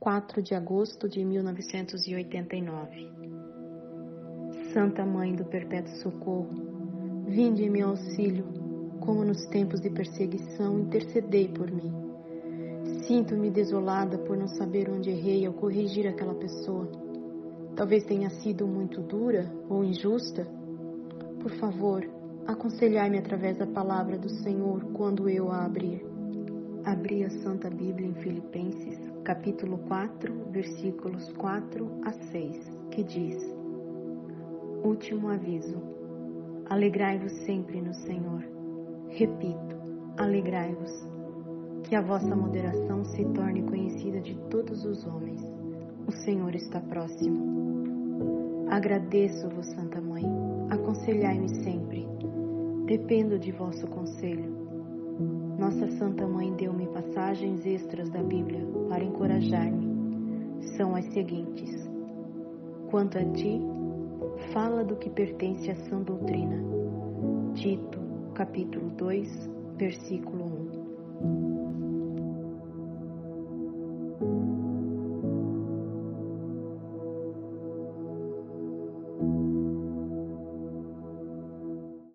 4 de agosto de 1989. Santa Mãe do Perpétuo Socorro, vinde em meu auxílio, como nos tempos de perseguição, intercedei por mim. Sinto-me desolada por não saber onde errei ao corrigir aquela pessoa. Talvez tenha sido muito dura ou injusta. Por favor, aconselhai-me através da palavra do Senhor quando eu a abrir. Abri a Santa Bíblia em Filipenses, capítulo 4, versículos 4 a 6, que diz: Último aviso. Alegrai-vos sempre no Senhor. Repito, alegrai-vos. Que a vossa moderação se torne conhecida de todos os homens. O Senhor está próximo. Agradeço-vos, Santa Mãe. Aconselhai-me sempre. Dependo de vosso conselho. Nossa Santa Mãe deu-me passagens extras da Bíblia para encorajar-me. São as seguintes: Quanto a ti, fala do que pertence à sã doutrina. Tito, capítulo 2, versículo 1.